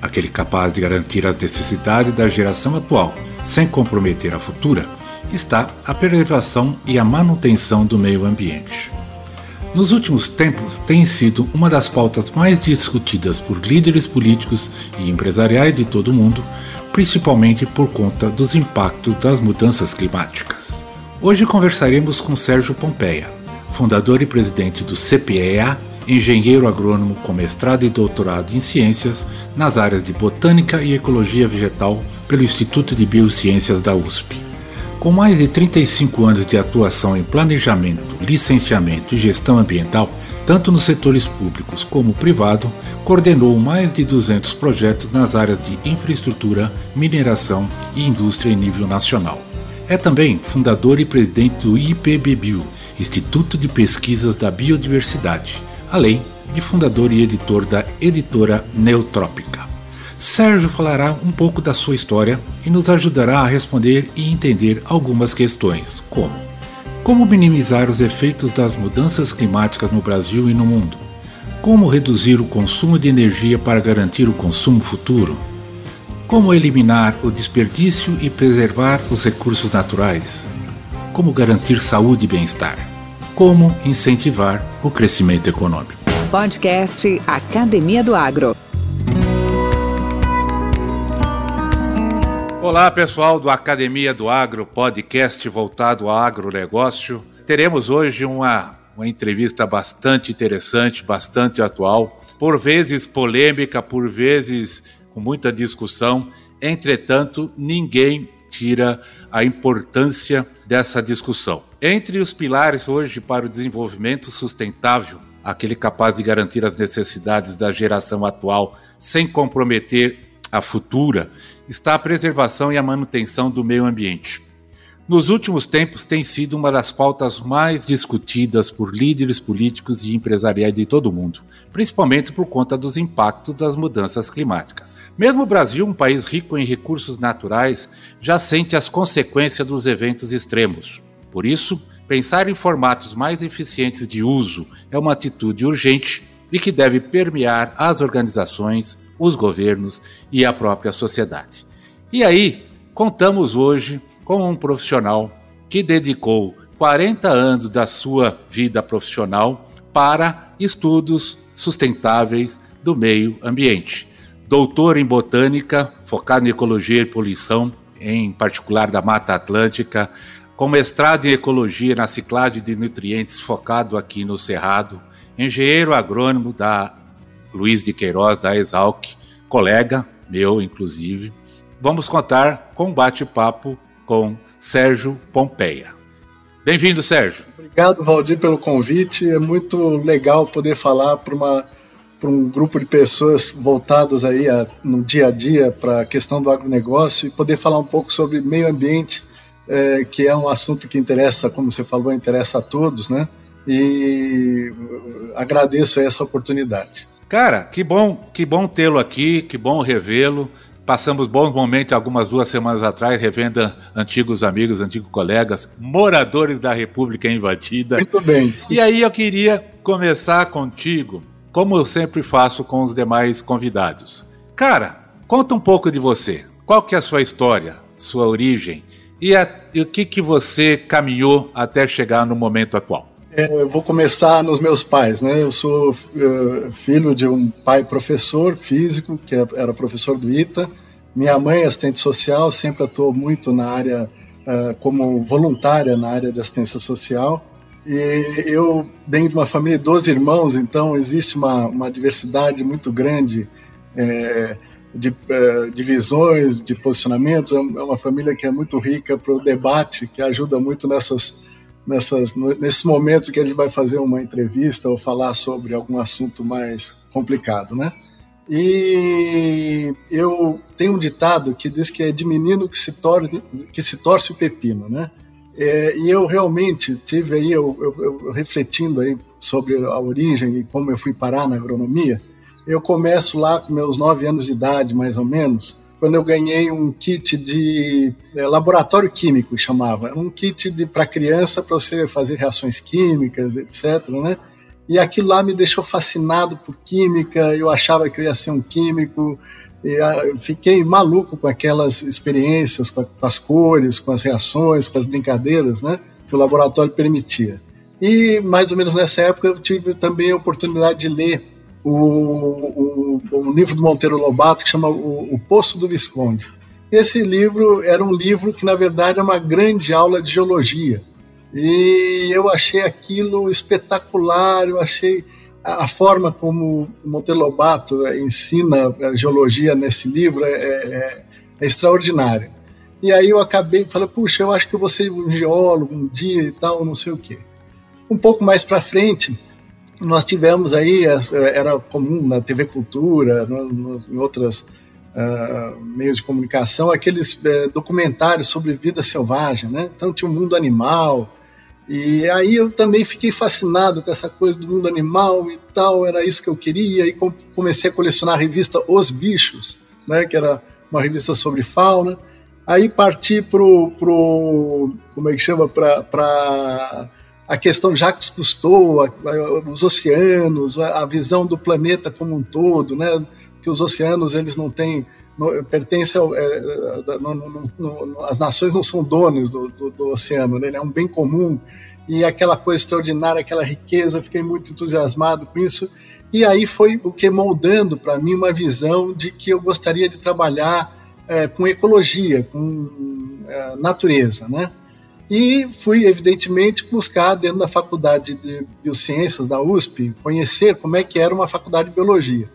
aquele capaz de garantir as necessidades da geração atual, sem comprometer a futura, está a preservação e a manutenção do meio ambiente. Nos últimos tempos, tem sido uma das pautas mais discutidas por líderes políticos e empresariais de todo o mundo, principalmente por conta dos impactos das mudanças climáticas. Hoje conversaremos com Sérgio Pompeia, fundador e presidente do CPEA engenheiro agrônomo com mestrado e doutorado em ciências nas áreas de botânica e ecologia vegetal pelo Instituto de Biociências da USP. Com mais de 35 anos de atuação em planejamento, licenciamento e gestão ambiental, tanto nos setores públicos como privado, coordenou mais de 200 projetos nas áreas de infraestrutura, mineração e indústria em nível nacional. É também fundador e presidente do IPBBio, Instituto de Pesquisas da Biodiversidade, além de fundador e editor da editora Neutrópica. Sérgio falará um pouco da sua história e nos ajudará a responder e entender algumas questões, como como minimizar os efeitos das mudanças climáticas no Brasil e no mundo? Como reduzir o consumo de energia para garantir o consumo futuro? Como eliminar o desperdício e preservar os recursos naturais? Como garantir saúde e bem-estar? Como incentivar o crescimento econômico. Podcast Academia do Agro. Olá, pessoal do Academia do Agro, podcast voltado ao agronegócio. Teremos hoje uma, uma entrevista bastante interessante, bastante atual, por vezes polêmica, por vezes com muita discussão. Entretanto, ninguém tira a importância dessa discussão. Entre os pilares hoje para o desenvolvimento sustentável, aquele capaz de garantir as necessidades da geração atual sem comprometer a futura, está a preservação e a manutenção do meio ambiente. Nos últimos tempos tem sido uma das pautas mais discutidas por líderes políticos e empresariais de todo o mundo, principalmente por conta dos impactos das mudanças climáticas. Mesmo o Brasil, um país rico em recursos naturais, já sente as consequências dos eventos extremos. Por isso, pensar em formatos mais eficientes de uso é uma atitude urgente e que deve permear as organizações, os governos e a própria sociedade. E aí, contamos hoje com um profissional que dedicou 40 anos da sua vida profissional para estudos sustentáveis do meio ambiente. Doutor em botânica, focado em ecologia e poluição, em particular da Mata Atlântica, com mestrado em ecologia na ciclagem de nutrientes focado aqui no Cerrado, engenheiro agrônomo da Luiz de Queiroz, da Exalc, colega meu, inclusive. Vamos contar com um bate-papo com Sérgio Pompeia. Bem-vindo, Sérgio. Obrigado, Valdir, pelo convite. É muito legal poder falar para uma para um grupo de pessoas voltadas aí a, no dia a dia para a questão do agronegócio e poder falar um pouco sobre meio ambiente é, que é um assunto que interessa, como você falou, interessa a todos, né? E agradeço essa oportunidade. Cara, que bom, que bom tê-lo aqui, que bom revê-lo. Passamos bons momentos algumas duas semanas atrás, revendo antigos amigos, antigos colegas, moradores da República invadida. Muito bem. E aí eu queria começar contigo, como eu sempre faço com os demais convidados. Cara, conta um pouco de você. Qual que é a sua história, sua origem? E, a, e o que, que você caminhou até chegar no momento atual? É, eu vou começar nos meus pais, né? Eu sou uh, filho de um pai professor físico, que é, era professor do ITA. Minha mãe, assistente social, sempre atuou muito na área, uh, como voluntária na área de assistência social. E eu venho de uma família de 12 irmãos, então existe uma, uma diversidade muito grande é, de, uh, de de posicionamentos. É, é uma família que é muito rica para o debate, que ajuda muito nessas, nessas, nesses momentos que a gente vai fazer uma entrevista ou falar sobre algum assunto mais complicado, né? E eu tenho um ditado que diz que é de menino que se, torne, que se torce o pepino, né? É, e eu realmente tive aí, eu, eu, eu, refletindo aí sobre a origem e como eu fui parar na agronomia, eu começo lá com meus nove anos de idade, mais ou menos, quando eu ganhei um kit de é, laboratório químico, chamava. Um kit para criança para você fazer reações químicas, etc. Né? E aquilo lá me deixou fascinado por química, eu achava que eu ia ser um químico, ah, fiquei maluco com aquelas experiências, com, com as cores, com as reações, com as brincadeiras né, que o laboratório permitia. E mais ou menos nessa época eu tive também a oportunidade de ler o, o, o livro do Monteiro Lobato que chama o, o Poço do Visconde. Esse livro era um livro que, na verdade, é uma grande aula de geologia. E eu achei aquilo espetacular, eu achei a, forma como Monteiro Lobato ensina a geologia nesse livro é, é, é extraordinária. E aí eu acabei falando, puxa, eu acho que eu vou ser um geólogo um dia e tal, não sei o quê. Um pouco mais para frente, nós tivemos aí, era comum na TV Cultura, no, no, em outros uh, meios de comunicação, aqueles uh, documentários sobre vida selvagem, né? Então tinha o mundo animal, e aí eu também fiquei fascinado com essa coisa do mundo animal e tal, era isso que eu queria, e comecei a colecionar a revista Os Bichos, né? Que era uma revista sobre fauna. Aí parti pro, pro como é que chama, para a questão Jacques Cousteau, a, a, os oceanos, a, a, visão do planeta como um todo, né? Que os oceanos eles não têm pertencem ao, é, no, no, no, as nações não são donos do, do, do oceano, né? é um bem comum e aquela coisa extraordinária, aquela riqueza, fiquei muito entusiasmado com isso e aí foi o que moldando para mim uma visão de que eu gostaria de trabalhar é, com ecologia, com é, natureza, né? E fui, evidentemente, buscar dentro da faculdade de Biociências da USP, conhecer como é que era uma faculdade de biologia.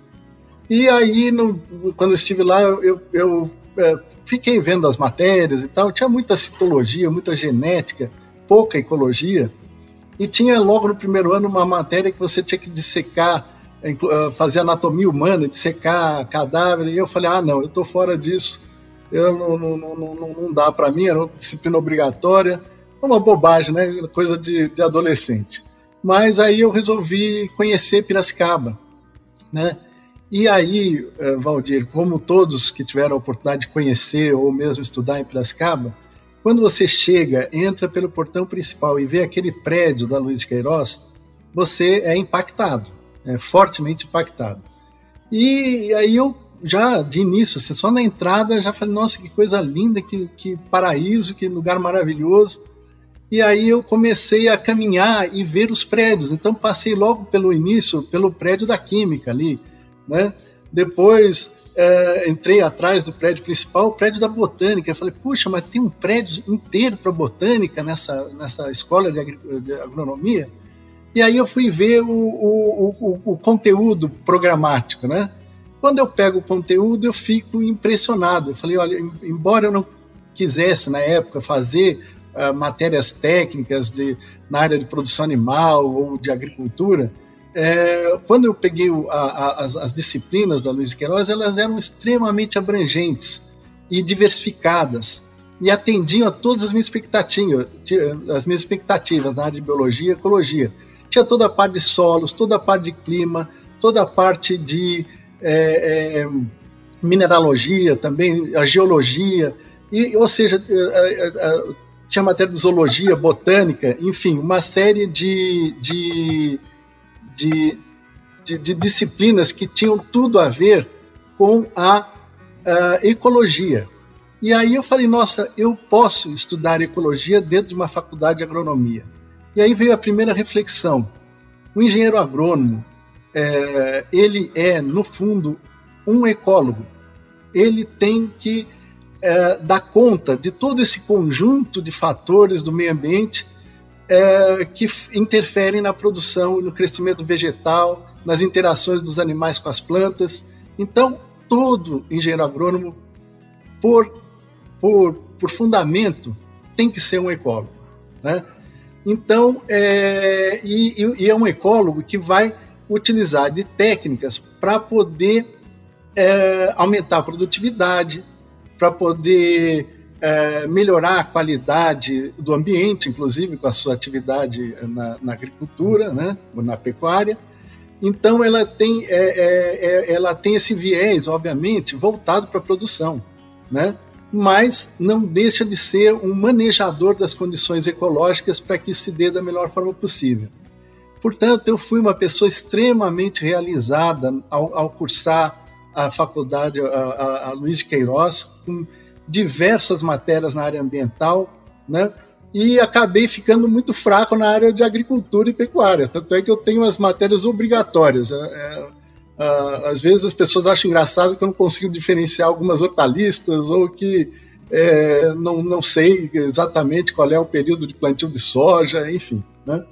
E aí, no, quando estive lá, eu, eu é, fiquei vendo as matérias e tal, tinha muita citologia, muita genética, pouca ecologia, e tinha logo no primeiro ano uma matéria que você tinha que dissecar, é, fazer anatomia humana, dissecar cadáver, e eu falei, ah, não, eu estou fora disso, eu não, não, não, não dá para mim, era uma disciplina obrigatória, uma bobagem, né? Coisa de, de adolescente. Mas aí eu resolvi conhecer Piracicaba, né? E aí, eh, Valdir, como todos que tiveram a oportunidade de conhecer ou mesmo estudar em Piracicaba, quando você chega, entra pelo portão principal e vê aquele prédio da Luiz de Queiroz, você é impactado, é fortemente impactado. E aí eu já de início, assim, só na entrada, já falei, nossa, que coisa linda, que, que paraíso, que lugar maravilhoso. E aí eu comecei a caminhar e ver os prédios. Então passei logo pelo início, pelo prédio da Química ali, né? Depois é, entrei atrás do prédio principal, o prédio da Botânica. Eu falei, puxa, mas tem um prédio inteiro para Botânica nessa, nessa escola de, de agronomia? E aí eu fui ver o, o, o, o conteúdo programático, né? Quando eu pego o conteúdo, eu fico impressionado. Eu falei, olha, embora eu não quisesse na época fazer uh, matérias técnicas de, na área de produção animal ou de agricultura, é, quando eu peguei a, a, as, as, disciplinas da Luiz Queiroz, elas eram extremamente abrangentes e diversificadas e atendiam a todas as minhas expectativas, as minhas expectativas na área de biologia e ecologia. Tinha toda a parte de solos, toda a parte de clima, toda a parte de é, é, mineralogia também, a geologia, e, ou seja, é, é, é, tinha matéria de zoologia, botânica, enfim, uma série de, de, de, de, de disciplinas que tinham tudo a ver com a, a ecologia. E aí eu falei, nossa, eu posso estudar ecologia dentro de uma faculdade de agronomia. E aí veio a primeira reflexão. O engenheiro agrônomo, é, ele é, no fundo, um ecólogo. Ele tem que é, dar conta de todo esse conjunto de fatores do meio ambiente é, que interferem na produção no crescimento vegetal, nas interações dos animais com as plantas. Então, todo engenheiro agrônomo, por, por, por fundamento, tem que ser um ecólogo. Né? Então, é, e, e é um ecólogo que vai utilizar de técnicas para poder é, aumentar a produtividade, para poder é, melhorar a qualidade do ambiente, inclusive com a sua atividade na, na agricultura, né, na pecuária. Então ela tem, é, é, é ela tem esse viés, obviamente, voltado para a produção, né? mas não deixa de ser um manejador das condições ecológicas para que se dê da melhor forma possível. Portanto, eu fui uma pessoa extremamente realizada ao, ao cursar a faculdade, a, a, a Luiz de Queiroz, com diversas matérias na área ambiental, né? E acabei ficando muito fraco na área de agricultura e pecuária. Tanto é que eu tenho as matérias obrigatórias. É, é, às vezes as pessoas acham engraçado que eu não consigo diferenciar algumas hortaliças ou que é, não, não sei exatamente qual é o período de plantio de soja, enfim. Né?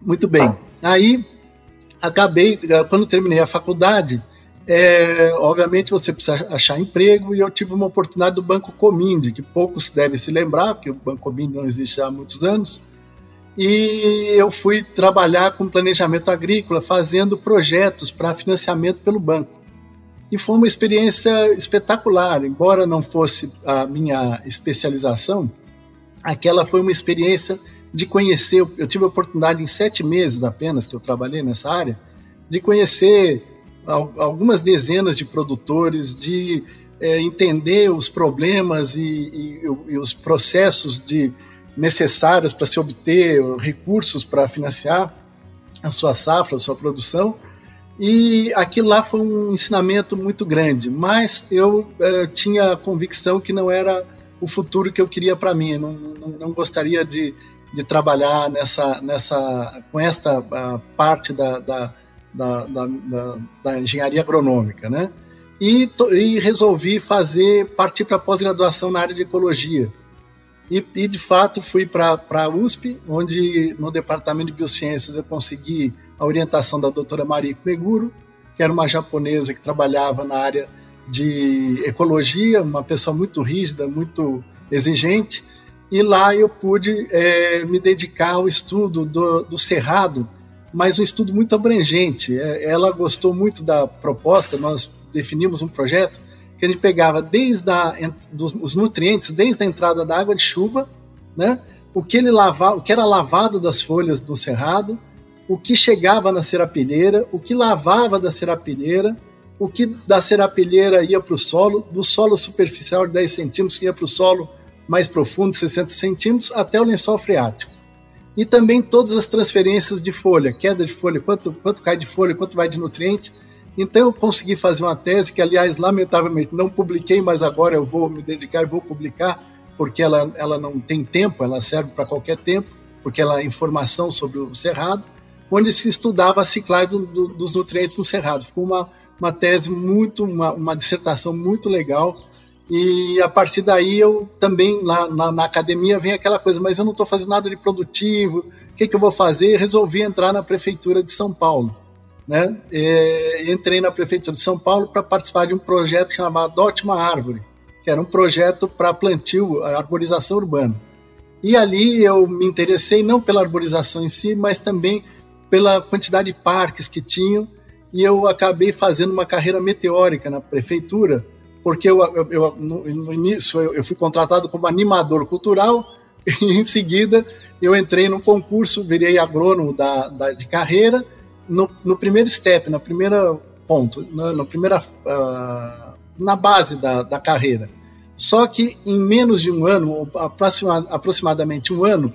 Muito bem. Aí acabei, quando terminei a faculdade, é, obviamente você precisa achar emprego e eu tive uma oportunidade do Banco Cominde, que poucos devem se lembrar, porque o Banco Cominde não existe há muitos anos e eu fui trabalhar com planejamento agrícola, fazendo projetos para financiamento pelo banco. E foi uma experiência espetacular, embora não fosse a minha especialização, aquela foi uma experiência de conhecer. Eu tive a oportunidade em sete meses apenas que eu trabalhei nessa área, de conhecer algumas dezenas de produtores, de é, entender os problemas e, e, e os processos de necessários para se obter recursos para financiar a sua safra, a sua produção. E aquilo lá foi um ensinamento muito grande, mas eu eh, tinha a convicção que não era o futuro que eu queria para mim. Não, não, não, gostaria de, de trabalhar nessa, nessa, com esta parte da, da, da, da, da engenharia agronômica, né? E, e resolvi fazer partir para pós-graduação na área de ecologia e, e de fato fui para a USP, onde no departamento de biociências eu consegui a orientação da doutora Mariko Meguro, que era uma japonesa que trabalhava na área de ecologia, uma pessoa muito rígida, muito exigente, e lá eu pude é, me dedicar ao estudo do, do cerrado, mas um estudo muito abrangente. É, ela gostou muito da proposta, nós definimos um projeto que a gente pegava desde a, dos, os nutrientes, desde a entrada da água de chuva, né? o que ele lavava, o que era lavado das folhas do cerrado, o que chegava na serapilheira, o que lavava da serapilheira, o que da serapilheira ia para o solo, do solo superficial de 10 centímetros ia para o solo mais profundo, 60 centímetros, até o lençol freático. E também todas as transferências de folha, queda de folha, quanto, quanto cai de folha, quanto vai de nutriente, então eu consegui fazer uma tese que, aliás, lamentavelmente não publiquei, mas agora eu vou me dedicar e vou publicar, porque ela, ela não tem tempo, ela serve para qualquer tempo, porque ela é informação sobre o cerrado, onde se estudava a ciclagem do, do, dos nutrientes no cerrado. Ficou uma, uma tese muito, uma, uma dissertação muito legal, e a partir daí eu também, lá na, na academia, vem aquela coisa, mas eu não estou fazendo nada de produtivo, o que, que eu vou fazer? resolvi entrar na prefeitura de São Paulo né, é, entrei na Prefeitura de São Paulo para participar de um projeto chamado uma Árvore, que era um projeto para plantio, arborização urbana. E ali eu me interessei não pela arborização em si, mas também pela quantidade de parques que tinham, e eu acabei fazendo uma carreira meteórica na prefeitura, porque eu, eu, eu no, início eu, eu fui contratado como animador cultural, e em seguida eu entrei num concurso, virei agrônomo da, da de carreira, no, no primeiro step, na primeira ponto, na, na primeira uh, na base da, da carreira. Só que em menos de um ano, aproxima, aproximadamente um ano,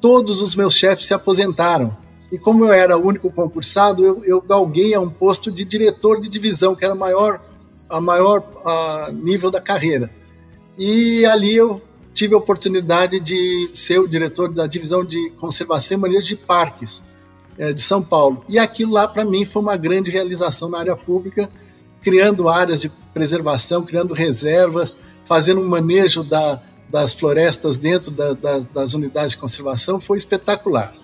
todos os meus chefes se aposentaram. E como eu era o único concursado, eu, eu galguei a um posto de diretor de divisão, que era a maior, a maior uh, nível da carreira. E ali eu tive a oportunidade de ser o diretor da divisão de conservação e manejo de parques é, de São Paulo. E aquilo lá, para mim, foi uma grande realização na área pública, criando áreas de preservação, criando reservas, fazendo um manejo da, das florestas dentro da, da, das unidades de conservação, foi espetacular.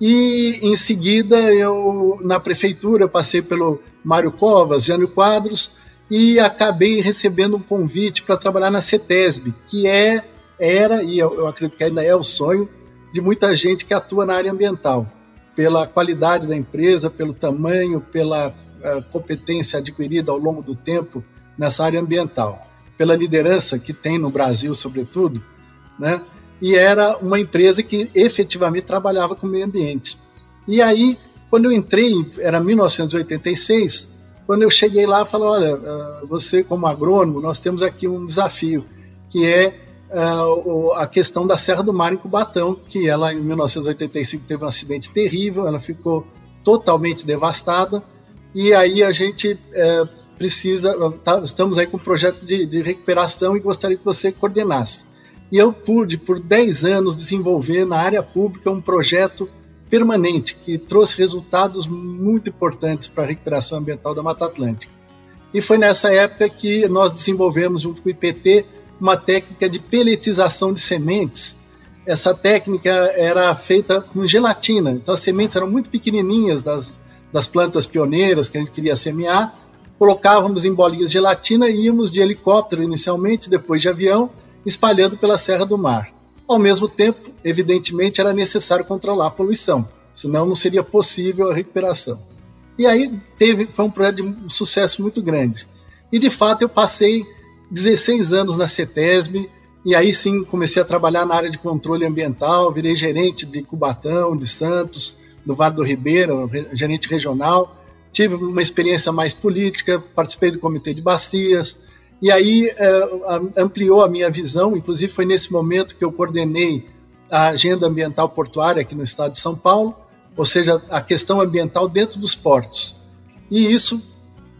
E em seguida, eu na prefeitura passei pelo Mário Covas, Jânio Quadros, e acabei recebendo um convite para trabalhar na CETESB, que é, era, e eu, eu acredito que ainda é o sonho, de muita gente que atua na área ambiental pela qualidade da empresa, pelo tamanho, pela uh, competência adquirida ao longo do tempo nessa área ambiental, pela liderança que tem no Brasil, sobretudo, né? E era uma empresa que efetivamente trabalhava com o meio ambiente. E aí, quando eu entrei, era 1986, quando eu cheguei lá, falei, olha, uh, você como agrônomo, nós temos aqui um desafio, que é uh, a questão da Serra do Mar em Cubatão, que ela em 1985 teve um acidente terrível, ela ficou totalmente devastada, e aí a gente uh, precisa, tá, estamos aí com um projeto de, de recuperação e gostaria que você coordenasse. E eu pude, por 10 anos, desenvolver na área pública um projeto permanente que trouxe resultados muito importantes para a recuperação ambiental da Mata Atlântica. E foi nessa época que nós desenvolvemos, junto com o IPT, uma técnica de peletização de sementes. Essa técnica era feita com gelatina, então as sementes eram muito pequenininhas das, das plantas pioneiras que a gente queria semear, colocávamos em bolinhas de gelatina e íamos de helicóptero inicialmente, depois de avião, espalhando pela Serra do Mar. Ao mesmo tempo, evidentemente, era necessário controlar a poluição, senão não seria possível a recuperação. E aí teve, foi um projeto de sucesso muito grande. E de fato eu passei 16 anos na CETESB, e aí sim comecei a trabalhar na área de controle ambiental, virei gerente de Cubatão, de Santos, do Vale do Ribeiro, gerente regional. Tive uma experiência mais política, participei do comitê de bacias, e aí é, ampliou a minha visão, inclusive foi nesse momento que eu coordenei a agenda ambiental portuária aqui no estado de São Paulo, ou seja, a questão ambiental dentro dos portos. E isso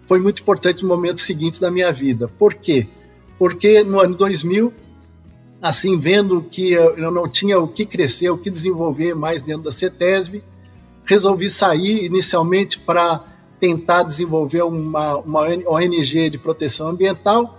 foi muito importante no momento seguinte da minha vida. Por quê? Porque no ano 2000, assim, vendo que eu não tinha o que crescer, o que desenvolver mais dentro da CETESB, resolvi sair inicialmente para tentar desenvolver uma, uma ONG de proteção ambiental,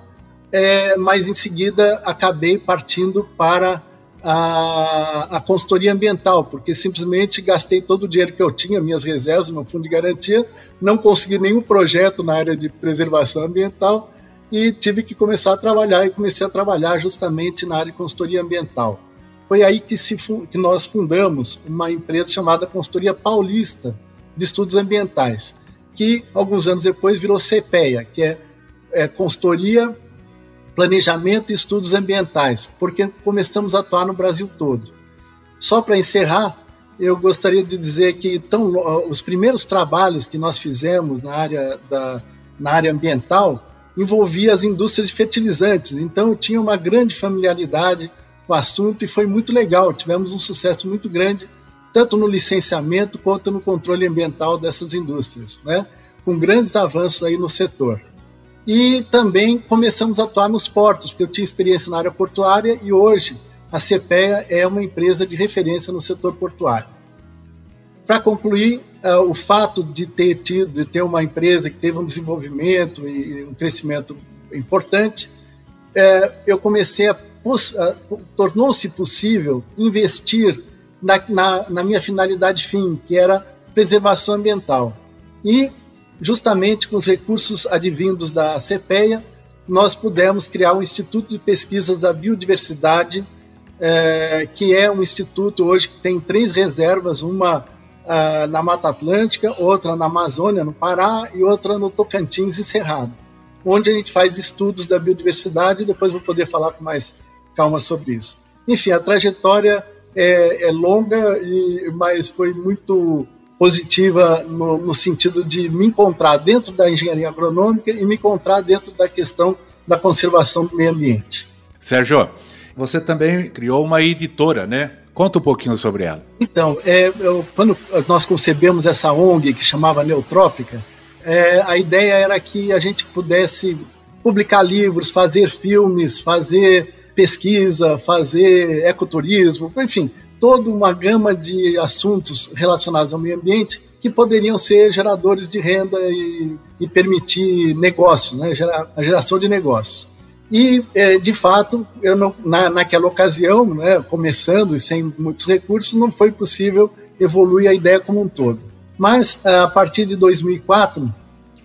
é, mas em seguida acabei partindo para a, a consultoria ambiental, porque simplesmente gastei todo o dinheiro que eu tinha, minhas reservas, meu fundo de garantia, não consegui nenhum projeto na área de preservação ambiental e tive que começar a trabalhar e comecei a trabalhar justamente na área de consultoria ambiental. Foi aí que, se, que nós fundamos uma empresa chamada Consultoria Paulista de Estudos Ambientais que alguns anos depois virou CPEA, que é, é Consultoria, Planejamento e Estudos Ambientais, porque começamos a atuar no Brasil todo. Só para encerrar, eu gostaria de dizer que tão, os primeiros trabalhos que nós fizemos na área, da, na área ambiental envolvia as indústrias de fertilizantes, então eu tinha uma grande familiaridade com o assunto e foi muito legal, tivemos um sucesso muito grande tanto no licenciamento quanto no controle ambiental dessas indústrias, né? com grandes avanços aí no setor. E também começamos a atuar nos portos, porque eu tinha experiência na área portuária e hoje a CPEA é uma empresa de referência no setor portuário. Para concluir, uh, o fato de ter tido, de ter uma empresa que teve um desenvolvimento e um crescimento importante, uh, eu comecei a tornou-se possível investir na, na, na minha finalidade fim, que era preservação ambiental. E, justamente com os recursos advindos da CPEA, nós pudemos criar um Instituto de Pesquisas da Biodiversidade, é, que é um instituto hoje que tem três reservas, uma ah, na Mata Atlântica, outra na Amazônia, no Pará, e outra no Tocantins e Cerrado, onde a gente faz estudos da biodiversidade, depois vou poder falar com mais calma sobre isso. Enfim, a trajetória é, é longa, e, mas foi muito positiva no, no, sentido de me encontrar dentro da engenharia agronômica e me encontrar dentro da questão da conservação do meio ambiente. Sérgio, você também criou uma editora, né? Conta um pouquinho sobre ela. Então, é, eu, quando nós concebemos essa ONG que chamava Neutrópica, é, a ideia era que a gente pudesse publicar livros, fazer filmes, fazer pesquisa, fazer ecoturismo, enfim, toda uma gama de assuntos relacionados ao meio ambiente que poderiam ser geradores de renda e, e permitir negócio, né, a geração de negócios. E, é, de fato, eu não, na, naquela ocasião, né, começando e sem muitos recursos, não foi possível evoluir a ideia como um todo. Mas, a partir de 2004,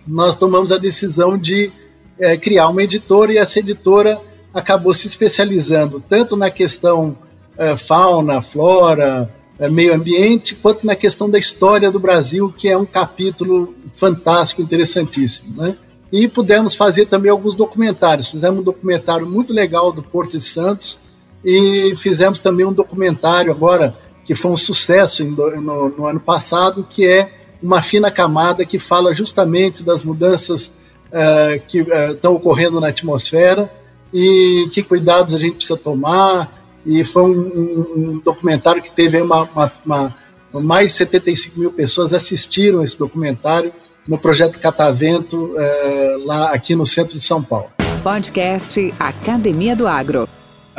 nós tomamos a decisão de é, criar uma editora e essa editora acabou se especializando tanto na questão uh, fauna, flora, é, meio ambiente, quanto na questão da história do Brasil, que é um capítulo fantástico, interessantíssimo. Né? E pudemos fazer também alguns documentários. Fizemos um documentário muito legal do Porto de Santos e fizemos também um documentário agora que foi um sucesso no, no ano passado, que é uma fina camada que fala justamente das mudanças uh, que estão ocorrendo na atmosfera e que cuidados a gente precisa tomar. E foi um, um, um documentário que teve uma, uma, uma, mais de 75 mil pessoas assistiram esse documentário no projeto Catavento, uh, lá aqui no centro de São Paulo. Podcast Academia do Agro.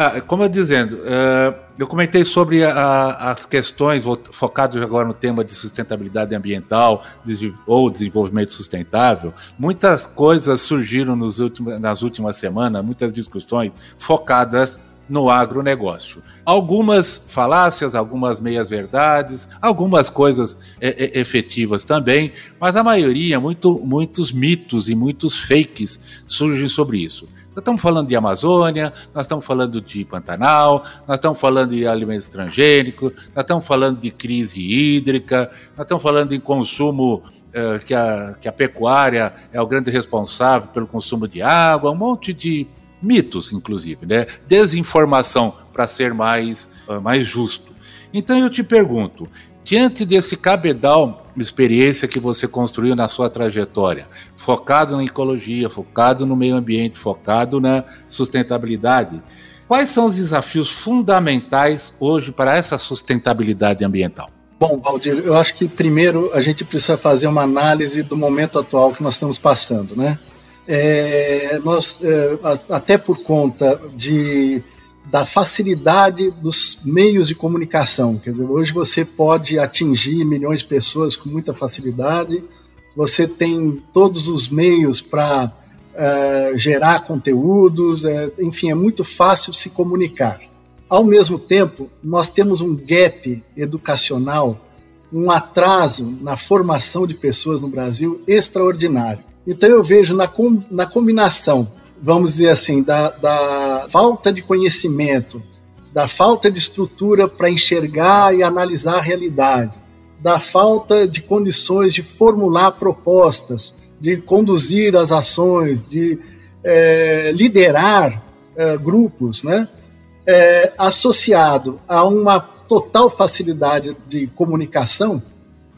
Ah, como eu dizendo, uh, eu comentei sobre a, as questões focadas agora no tema de sustentabilidade ambiental ou desenvolvimento sustentável. Muitas coisas surgiram últimos, nas últimas semanas, muitas discussões focadas no agronegócio. Algumas falácias, algumas meias-verdades, algumas coisas é, é, efetivas também, mas a maioria, muito, muitos mitos e muitos fakes surgem sobre isso. Nós estamos falando de Amazônia, nós estamos falando de Pantanal, nós estamos falando de alimentos transgênicos, nós estamos falando de crise hídrica, nós estamos falando em consumo, eh, que, a, que a pecuária é o grande responsável pelo consumo de água, um monte de mitos, inclusive, né? Desinformação, para ser mais, uh, mais justo. Então eu te pergunto, diante desse cabedal experiência que você construiu na sua trajetória, focado na ecologia, focado no meio ambiente, focado na sustentabilidade. Quais são os desafios fundamentais hoje para essa sustentabilidade ambiental? Bom, Valdir, eu acho que primeiro a gente precisa fazer uma análise do momento atual que nós estamos passando, né? É, nós, é, até por conta de da facilidade dos meios de comunicação. Quer dizer, hoje você pode atingir milhões de pessoas com muita facilidade, você tem todos os meios para é, gerar conteúdos, é, enfim, é muito fácil se comunicar. Ao mesmo tempo, nós temos um gap educacional, um atraso na formação de pessoas no Brasil extraordinário. Então eu vejo na, com, na combinação vamos dizer assim, da, da falta de conhecimento, da falta de estrutura para enxergar e analisar a realidade, da falta de condições de formular propostas, de conduzir as ações, de é, liderar é, grupos, né? É, associado a uma total facilidade de comunicação,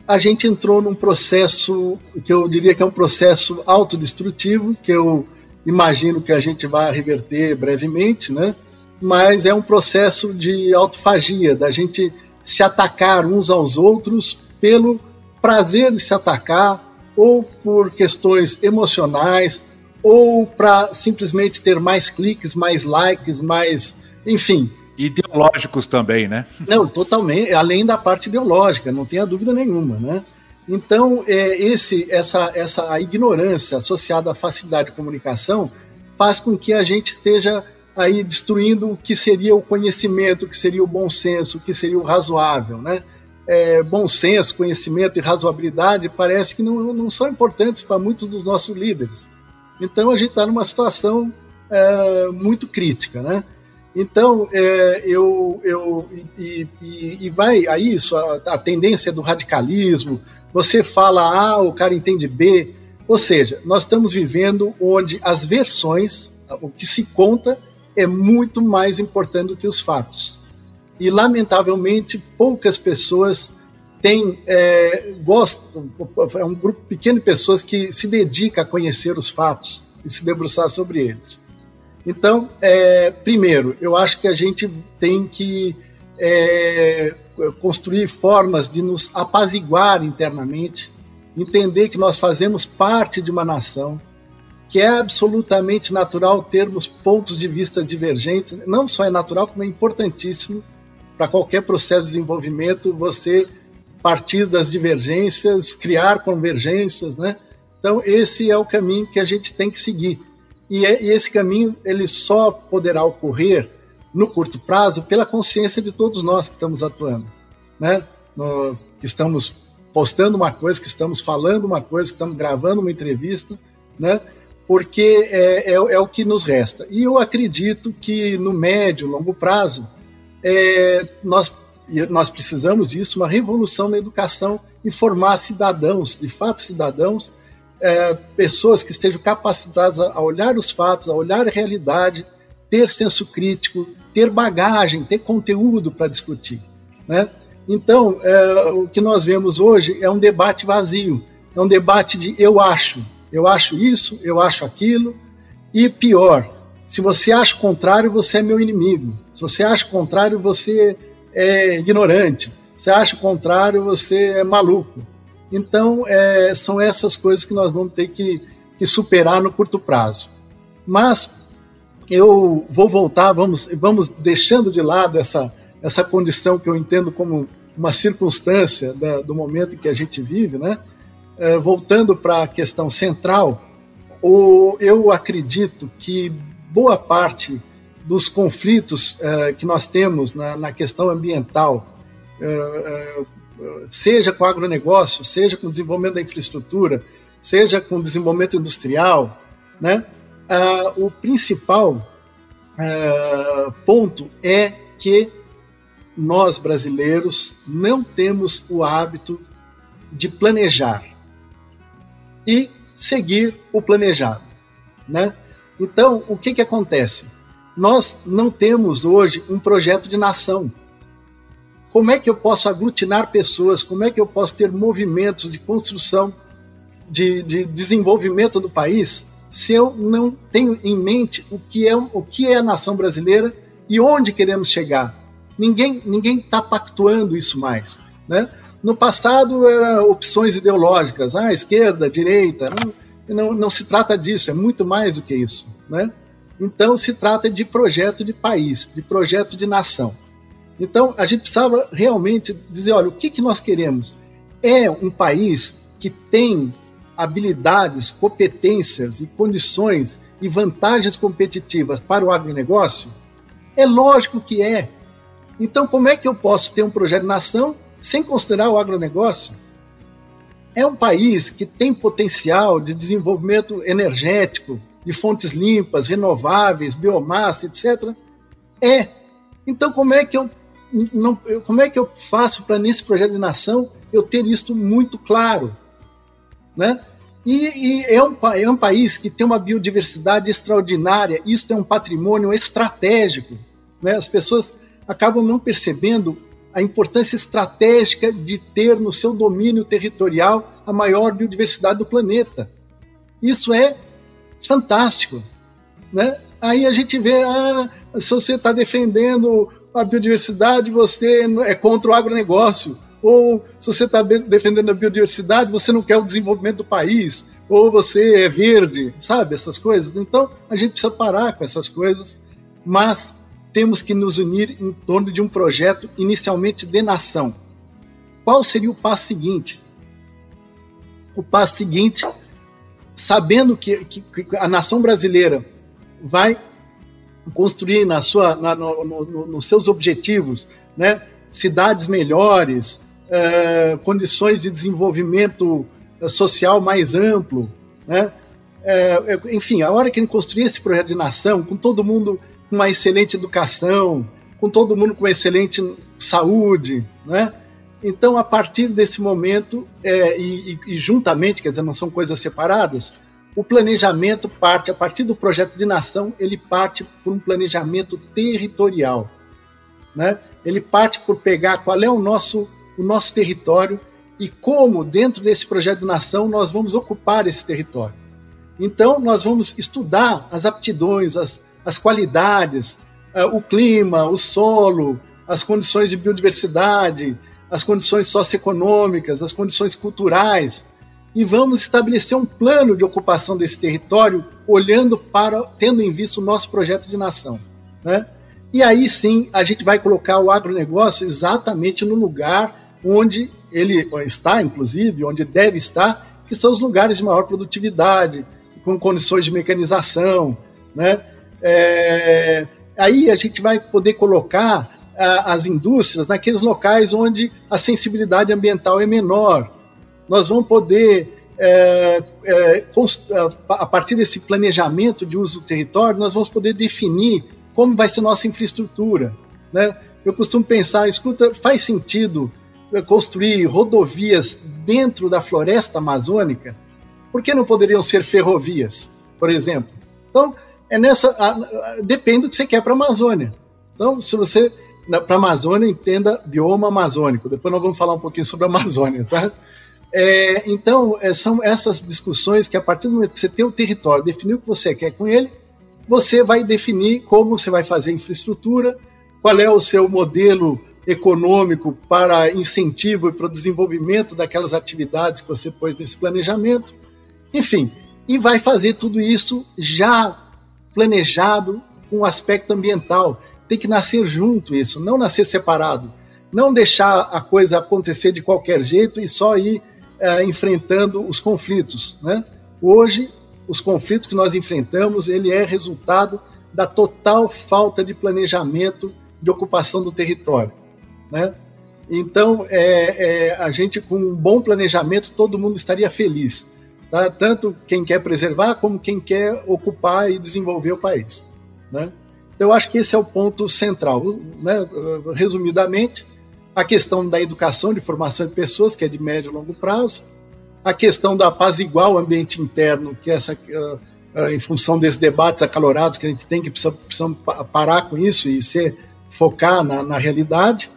a gente entrou num processo que eu diria que é um processo autodestrutivo, que eu imagino que a gente vai reverter brevemente, né? mas é um processo de autofagia, da gente se atacar uns aos outros pelo prazer de se atacar, ou por questões emocionais, ou para simplesmente ter mais cliques, mais likes, mais. Enfim. Ideológicos também, né? Não, totalmente, além da parte ideológica, não tenha dúvida nenhuma, né? Então, é, esse, essa, essa ignorância associada à facilidade de comunicação faz com que a gente esteja aí destruindo o que seria o conhecimento, o que seria o bom senso, o que seria o razoável, né? É, bom senso, conhecimento e razoabilidade parece que não, não são importantes para muitos dos nossos líderes. Então a gente está numa situação é, muito crítica, né? Então é, eu, eu e, e, e, vai a isso a, a tendência do radicalismo, você fala A, o cara entende B. Ou seja, nós estamos vivendo onde as versões, o que se conta, é muito mais importante do que os fatos. E, lamentavelmente, poucas pessoas têm, é, gostam, é um grupo pequeno de pessoas que se dedica a conhecer os fatos e se debruçar sobre eles. Então, é, primeiro, eu acho que a gente tem que é, construir formas de nos apaziguar internamente, entender que nós fazemos parte de uma nação, que é absolutamente natural termos pontos de vista divergentes, não só é natural, como é importantíssimo para qualquer processo de desenvolvimento você partir das divergências, criar convergências, né? Então esse é o caminho que a gente tem que seguir. E, é, e esse caminho ele só poderá ocorrer no curto prazo pela consciência de todos nós que estamos atuando, né? No, que estamos postando uma coisa, que estamos falando uma coisa, que estamos gravando uma entrevista, né? Porque é, é, é o que nos resta. E eu acredito que no médio, longo prazo, é, nós nós precisamos disso, uma revolução na educação e formar cidadãos, de fato cidadãos, é, pessoas que estejam capacitadas a olhar os fatos, a olhar a realidade, ter senso crítico, ter bagagem, ter conteúdo para discutir. Né? Então, é, o que nós vemos hoje é um debate vazio, é um debate de eu acho, eu acho isso, eu acho aquilo, e pior, se você acha o contrário, você é meu inimigo. Se você acha o contrário, você é ignorante. Se acha o contrário, você é maluco. Então, é, são essas coisas que nós vamos ter que, que superar no curto prazo. Mas eu vou voltar, vamos, vamos deixando de lado essa, essa condição que eu entendo como uma circunstância da, do momento que a gente vive, né? É, voltando para a questão central, o, eu acredito que boa parte dos conflitos uh, que nós temos na, na questão ambiental, uh, uh, seja com agronegócio, seja com desenvolvimento da infraestrutura, seja com desenvolvimento industrial, né? o principal ponto é que nós brasileiros não temos o hábito de planejar e seguir o planejado, né? Então, o que, que acontece? Nós não temos hoje um projeto de nação. Como é que eu posso aglutinar pessoas? Como é que eu posso ter movimentos de construção, de, de desenvolvimento do país, se eu não tenho em mente o que é, o que é a nação brasileira e onde queremos chegar? Ninguém ninguém está pactuando isso mais, né? No passado eram opções ideológicas, ah, esquerda, direita, não, não, se trata disso, é muito mais do que isso. Né? Então, se trata de projeto de país, de projeto de nação. Então, a gente precisava realmente dizer: olha, o que, que nós queremos? É um país que tem habilidades, competências e condições e vantagens competitivas para o agronegócio? É lógico que é. Então, como é que eu posso ter um projeto de nação sem considerar o agronegócio? É um país que tem potencial de desenvolvimento energético, de fontes limpas, renováveis, biomassa, etc. É. Então, como é que eu não, como é que eu faço para nesse projeto de nação eu ter isso muito claro, né? E, e é, um, é um país que tem uma biodiversidade extraordinária. Isso é um patrimônio estratégico, né? As pessoas acabam não percebendo a importância estratégica de ter no seu domínio territorial a maior biodiversidade do planeta. Isso é fantástico. Né? Aí a gente vê, ah, se você está defendendo a biodiversidade, você é contra o agronegócio. Ou se você está defendendo a biodiversidade, você não quer o desenvolvimento do país. Ou você é verde, sabe? Essas coisas. Então a gente precisa parar com essas coisas. Mas temos que nos unir em torno de um projeto inicialmente de nação. Qual seria o passo seguinte? O passo seguinte, sabendo que, que, que a nação brasileira vai construir na sua, na, no, no, nos seus objetivos, né, cidades melhores, eh, condições de desenvolvimento social mais amplo, né, eh, enfim, a hora que ele construir esse projeto de nação, com todo mundo com uma excelente educação, com todo mundo com excelente saúde, né? Então, a partir desse momento, é, e, e, juntamente, quer dizer, não são coisas separadas, o planejamento parte, a partir do projeto de nação, ele parte por um planejamento territorial. Né? Ele parte por pegar qual é o nosso, o nosso território e como, dentro desse projeto de nação, nós vamos ocupar esse território. Então, nós vamos estudar as aptidões, as, as qualidades, uh, o clima, o solo, as condições de biodiversidade, as condições socioeconômicas, as condições culturais, e vamos estabelecer um plano de ocupação desse território, olhando para, tendo em vista o nosso projeto de nação. Né? E aí sim a gente vai colocar o agronegócio exatamente no lugar onde ele está, inclusive, onde deve estar, que são os lugares de maior produtividade, com condições de mecanização, né? É, aí a gente vai poder colocar a, as indústrias naqueles locais onde a sensibilidade ambiental é menor. Nós vamos poder, é, é, a partir desse planejamento de uso do território, nós vamos poder definir como vai ser nossa infraestrutura. Né? Eu costumo pensar, escuta, faz sentido eh, construir rodovias dentro da floresta amazônica? Por que não poderiam ser ferrovias, por exemplo? Então, é nessa. Depende do que você quer para a Amazônia. Então, se você. Para a Amazônia, entenda bioma amazônico. Depois nós vamos falar um pouquinho sobre a Amazônia, tá? É, então, é, são essas discussões que, a partir do momento que você tem o território, definir o que você quer com ele, você vai definir como você vai fazer a infraestrutura, qual é o seu modelo econômico para incentivo e para o desenvolvimento daquelas atividades que você pôs nesse planejamento, enfim, e vai fazer tudo isso já planejado com o aspecto ambiental. Tem que nascer junto isso, não nascer separado. Não deixar a coisa acontecer de qualquer jeito e só ir é, enfrentando os conflitos. Né? Hoje, os conflitos que nós enfrentamos, ele é resultado da total falta de planejamento de ocupação do território. Né? Então, é, é, a gente, com um bom planejamento, todo mundo estaria feliz. Tá? Tanto quem quer preservar, como quem quer ocupar e desenvolver o país. Né? Então, eu acho que esse é o ponto central. Né? Resumidamente, a questão da educação, de formação de pessoas, que é de médio e longo prazo, a questão da paz igual ambiente interno, que é essa, uh, uh, em função desses debates acalorados que a gente tem, que precisamos, precisamos parar com isso e ser, focar na, na realidade,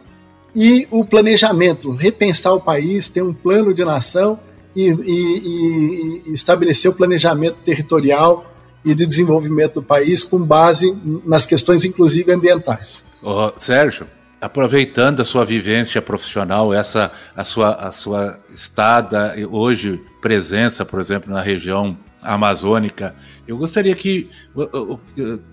e o planejamento, repensar o país, ter um plano de nação e, e, e estabelecer o planejamento territorial e de desenvolvimento do país com base nas questões, inclusive ambientais. Oh, Sérgio, aproveitando a sua vivência profissional, essa a sua a sua estada hoje presença, por exemplo, na região amazônica, eu gostaria que,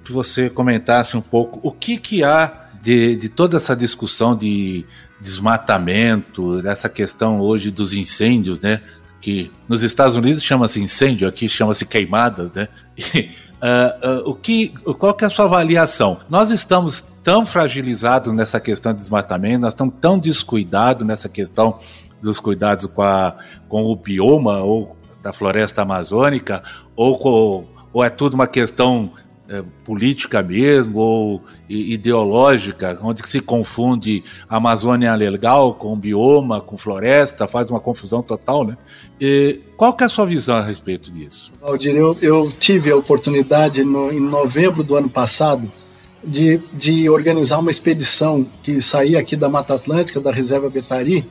que você comentasse um pouco o que que há de, de toda essa discussão de desmatamento, dessa questão hoje dos incêndios, né? Que nos Estados Unidos chama-se incêndio, aqui chama-se queimada, né? Uh, uh, o que, qual que é a sua avaliação? Nós estamos tão fragilizados nessa questão de desmatamento, nós estamos tão descuidados nessa questão dos cuidados com, a, com o bioma ou da floresta amazônica, ou, com, ou é tudo uma questão é, política mesmo, ou ideológica, onde se confunde Amazônia legal com bioma, com floresta, faz uma confusão total, né? E qual que é a sua visão a respeito disso? Valdir, eu, eu tive a oportunidade no, em novembro do ano passado de, de organizar uma expedição que saía aqui da Mata Atlântica, da Reserva Betari,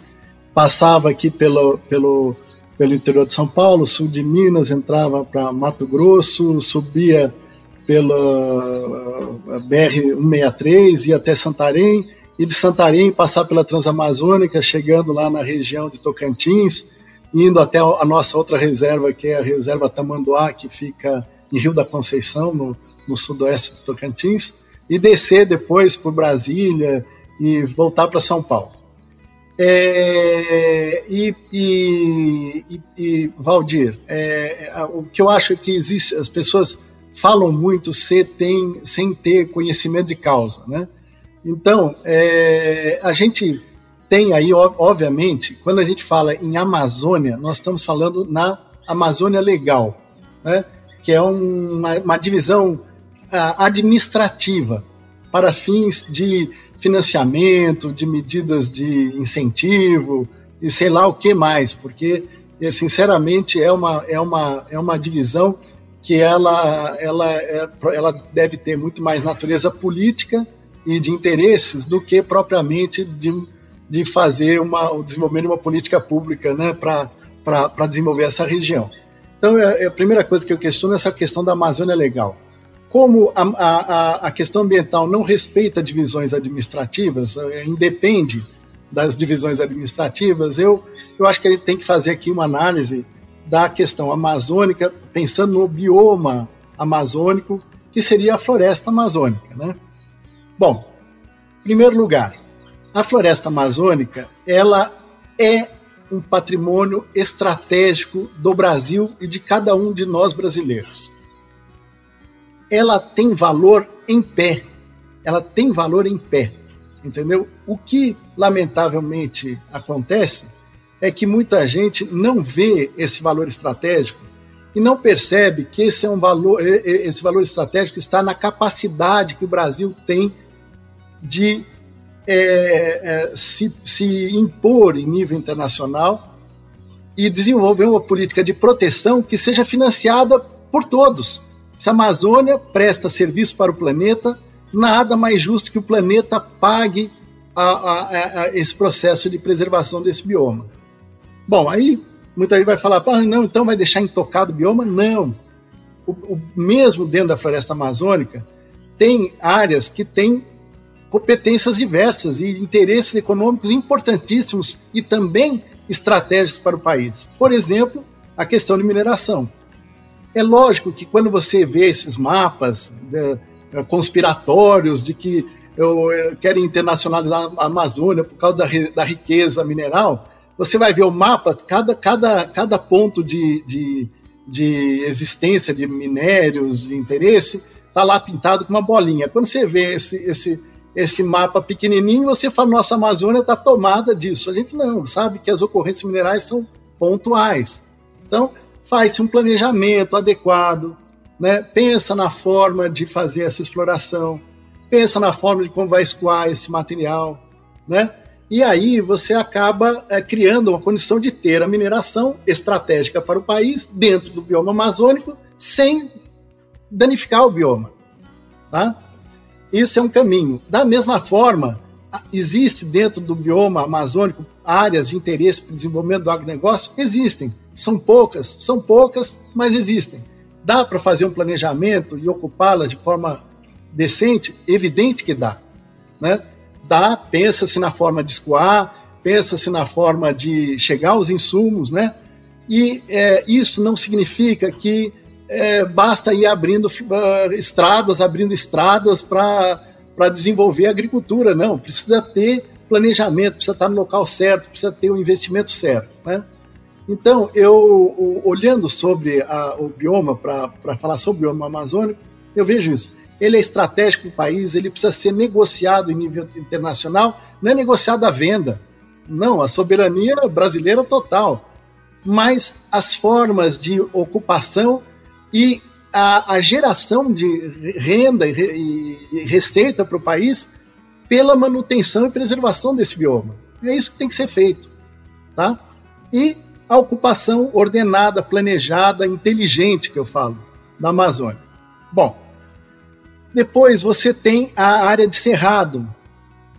passava aqui pelo, pelo, pelo interior de São Paulo, sul de Minas, entrava para Mato Grosso, subia pela BR-163, ia até Santarém, e de Santarém passar pela Transamazônica, chegando lá na região de Tocantins, indo até a nossa outra reserva, que é a reserva Tamanduá, que fica em Rio da Conceição, no, no sudoeste de Tocantins, e descer depois por Brasília e voltar para São Paulo. É, e, e, e, e, Valdir, é, o que eu acho é que existe, as pessoas falam muito sem, tem, sem ter conhecimento de causa, né? Então, é, a gente tem aí, obviamente, quando a gente fala em Amazônia, nós estamos falando na Amazônia Legal, né? que é uma, uma divisão administrativa para fins de financiamento, de medidas de incentivo e sei lá o que mais, porque sinceramente é uma, é uma, é uma divisão que ela, ela, é, ela deve ter muito mais natureza política e de interesses do que propriamente de, de fazer uma, o desenvolvimento de uma política pública né, para desenvolver essa região. Então, é, é, a primeira coisa que eu questiono é essa questão da Amazônia Legal. Como a, a, a questão ambiental não respeita divisões administrativas, é, independe das divisões administrativas, eu, eu acho que gente tem que fazer aqui uma análise da questão amazônica, pensando no bioma amazônico, que seria a floresta amazônica. Né? Bom, em primeiro lugar, a floresta amazônica ela é um patrimônio estratégico do Brasil e de cada um de nós brasileiros. Ela tem valor em pé. Ela tem valor em pé. Entendeu? O que lamentavelmente acontece é que muita gente não vê esse valor estratégico e não percebe que esse é um valor, esse valor estratégico está na capacidade que o Brasil tem de é, é, se, se impor em nível internacional e desenvolver uma política de proteção que seja financiada por todos. Se a Amazônia presta serviço para o planeta, nada mais justo que o planeta pague a, a, a, esse processo de preservação desse bioma. Bom, aí muita gente vai falar, ah, não, então vai deixar intocado o bioma? Não. O, o, mesmo dentro da floresta amazônica, tem áreas que têm competências diversas e interesses econômicos importantíssimos e também estratégicos para o país. Por exemplo, a questão de mineração. É lógico que quando você vê esses mapas né, conspiratórios de que eu, eu querem internacionalizar a Amazônia por causa da, da, riqueza mineral, você vai ver o mapa, cada, cada, cada ponto de, de, de existência de minérios, de interesse, está lá pintado com uma bolinha. Quando você vê esse, esse, esse mapa pequenininho, você fala, nossa, a Amazônia está tomada disso. A gente não, sabe que as ocorrências minerais são pontuais. Então, faz-se um planejamento adequado, né? pensa na forma de fazer essa exploração, pensa na forma de como vai escoar esse material, né? E aí você acaba é, criando uma condição de ter a mineração estratégica para o país dentro do bioma amazônico sem danificar o bioma, tá? Isso é um caminho. Da mesma forma, existe dentro do bioma amazônico áreas de interesse para o desenvolvimento do agronegócio? Existem. São poucas, são poucas, mas existem. Dá para fazer um planejamento e ocupá-las de forma decente? Evidente que dá. Né? Dá, pensa-se na forma de escoar, pensa-se na forma de chegar aos insumos, né? E é, isso não significa que é, basta ir abrindo uh, estradas, abrindo estradas para desenvolver a agricultura, não. Precisa ter planejamento, precisa estar no local certo, precisa ter o investimento certo, né? Então, eu, olhando sobre a, o bioma, para falar sobre o bioma amazônico, eu vejo isso. Ele é estratégico para o país, ele precisa ser negociado em nível internacional, não é negociado à venda. Não, a soberania brasileira total. Mas as formas de ocupação e a, a geração de renda e, e receita para o país pela manutenção e preservação desse bioma. É isso que tem que ser feito. Tá? E a ocupação ordenada, planejada, inteligente, que eu falo, da Amazônia. Bom, depois você tem a área de Cerrado,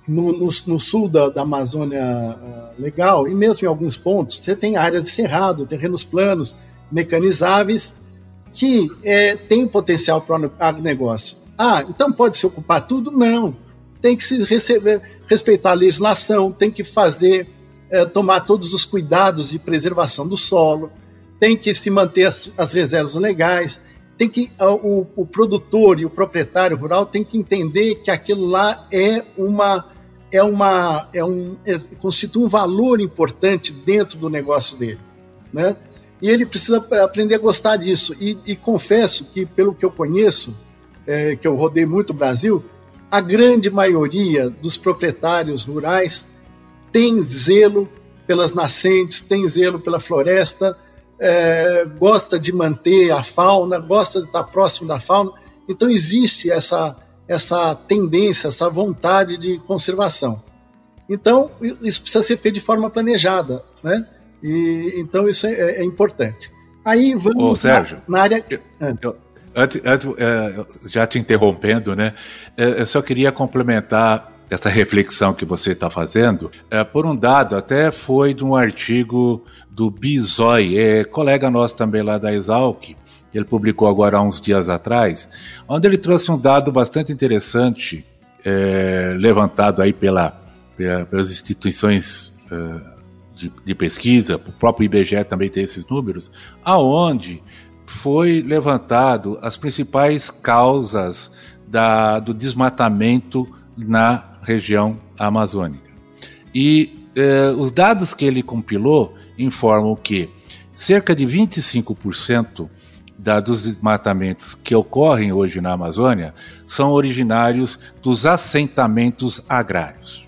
no, no, no sul da, da Amazônia uh, Legal, e mesmo em alguns pontos, você tem áreas de Cerrado, terrenos planos, mecanizáveis, que é, tem potencial para o agronegócio. Ah, então pode se ocupar tudo? Não. Tem que se receber, respeitar a legislação, tem que fazer é, tomar todos os cuidados de preservação do solo, tem que se manter as, as reservas legais, tem que o, o, produtor e o proprietário rural tem que entender que aquilo lá é uma é uma é um é, constitui um valor importante dentro do negócio dele, né? E ele precisa aprender a gostar disso. E, e confesso que pelo que eu conheço, é, que eu rodei muito o Brasil, a grande maioria dos proprietários rurais tem zelo pelas nascentes, tem zelo pela floresta, é, gosta de manter a fauna, gosta de estar próximo da fauna. Então existe essa, essa tendência, essa vontade de conservação. Então isso precisa ser feito de forma planejada, né? E, então isso é, é importante. Aí vamos Ô, Sérgio, na, na área. Eu, eu, antes, antes, é, já te interrompendo, né? É, eu só queria complementar essa reflexão que você está fazendo, é, por um dado, até foi de um artigo do Bizói, é, colega nosso também lá da Exalc, ele publicou agora há uns dias atrás, onde ele trouxe um dado bastante interessante, é, levantado aí pela, pela, pelas instituições é, de, de, pesquisa, o próprio IBGE também tem esses números, aonde foi levantado as principais causas da, do desmatamento na região amazônica. E eh, os dados que ele compilou informam que cerca de 25% da, dos desmatamentos que ocorrem hoje na Amazônia são originários dos assentamentos agrários.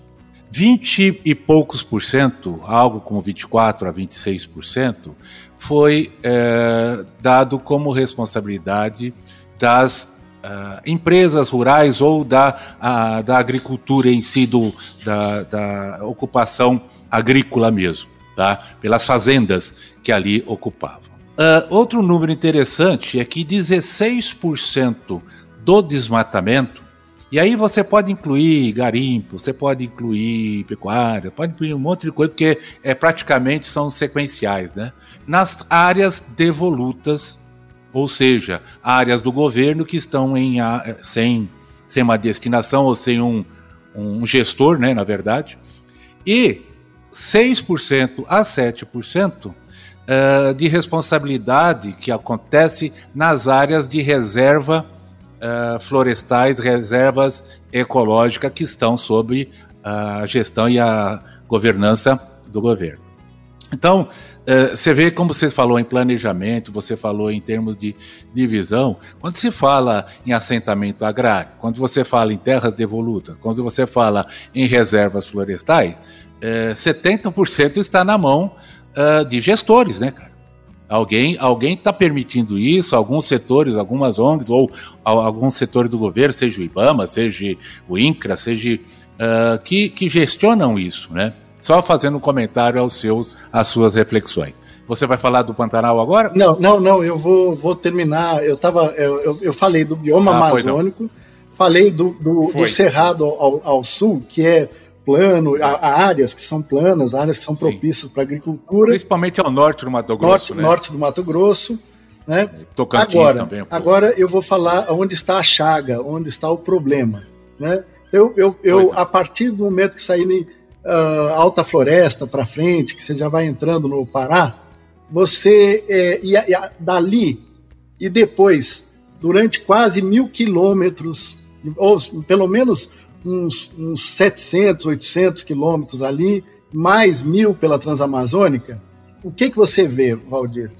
20 e poucos por cento, algo como 24 a 26 por cento, foi é, dado como responsabilidade das uh, empresas rurais ou da, uh, da agricultura em si, do, da, da ocupação agrícola mesmo, tá? pelas fazendas que ali ocupavam. Uh, outro número interessante é que 16% do desmatamento, e aí você pode incluir garimpo, você pode incluir pecuária, pode incluir um monte de coisa, porque é, praticamente são sequenciais, né? Nas áreas devolutas ou seja, áreas do governo que estão em, sem, sem uma destinação ou sem um, um gestor, né, na verdade, e 6% a 7% uh, eh, de responsabilidade que acontece nas áreas de reserva uh, florestais, reservas ecológicas que estão sob a gestão e a governança do governo. Então, você vê como você falou em planejamento, você falou em termos de divisão. Quando se fala em assentamento agrário, quando você fala em terras devolutas, quando você fala em reservas florestais, é, 70% está na mão é, de gestores, né, cara? Alguém alguém está permitindo isso, alguns setores, algumas ONGs ou alguns setores do governo, seja o IBAMA, seja o INCRA, seja uh, que, que gestionam isso, né? Só fazendo um comentário aos seus, às suas reflexões. Você vai falar do Pantanal agora? Não, não, não. Eu vou, vou terminar. Eu tava, eu, eu, eu falei do bioma ah, amazônico, falei do, do, do cerrado ao, ao, sul, que é plano, a, áreas que são planas, áreas que são propícias para agricultura. Principalmente ao norte do Mato Grosso. Norte, né? norte do Mato Grosso. Né? Tocantins agora, também. Um agora eu vou falar onde está a chaga, onde está o problema. Né? Eu, eu, eu a partir do momento que saí uh, Alta Floresta para frente, que você já vai entrando no Pará, você é, e, dali e depois, durante quase mil quilômetros, ou pelo menos uns, uns 700, 800 quilômetros ali, mais mil pela Transamazônica, o que, que você vê, Valdir?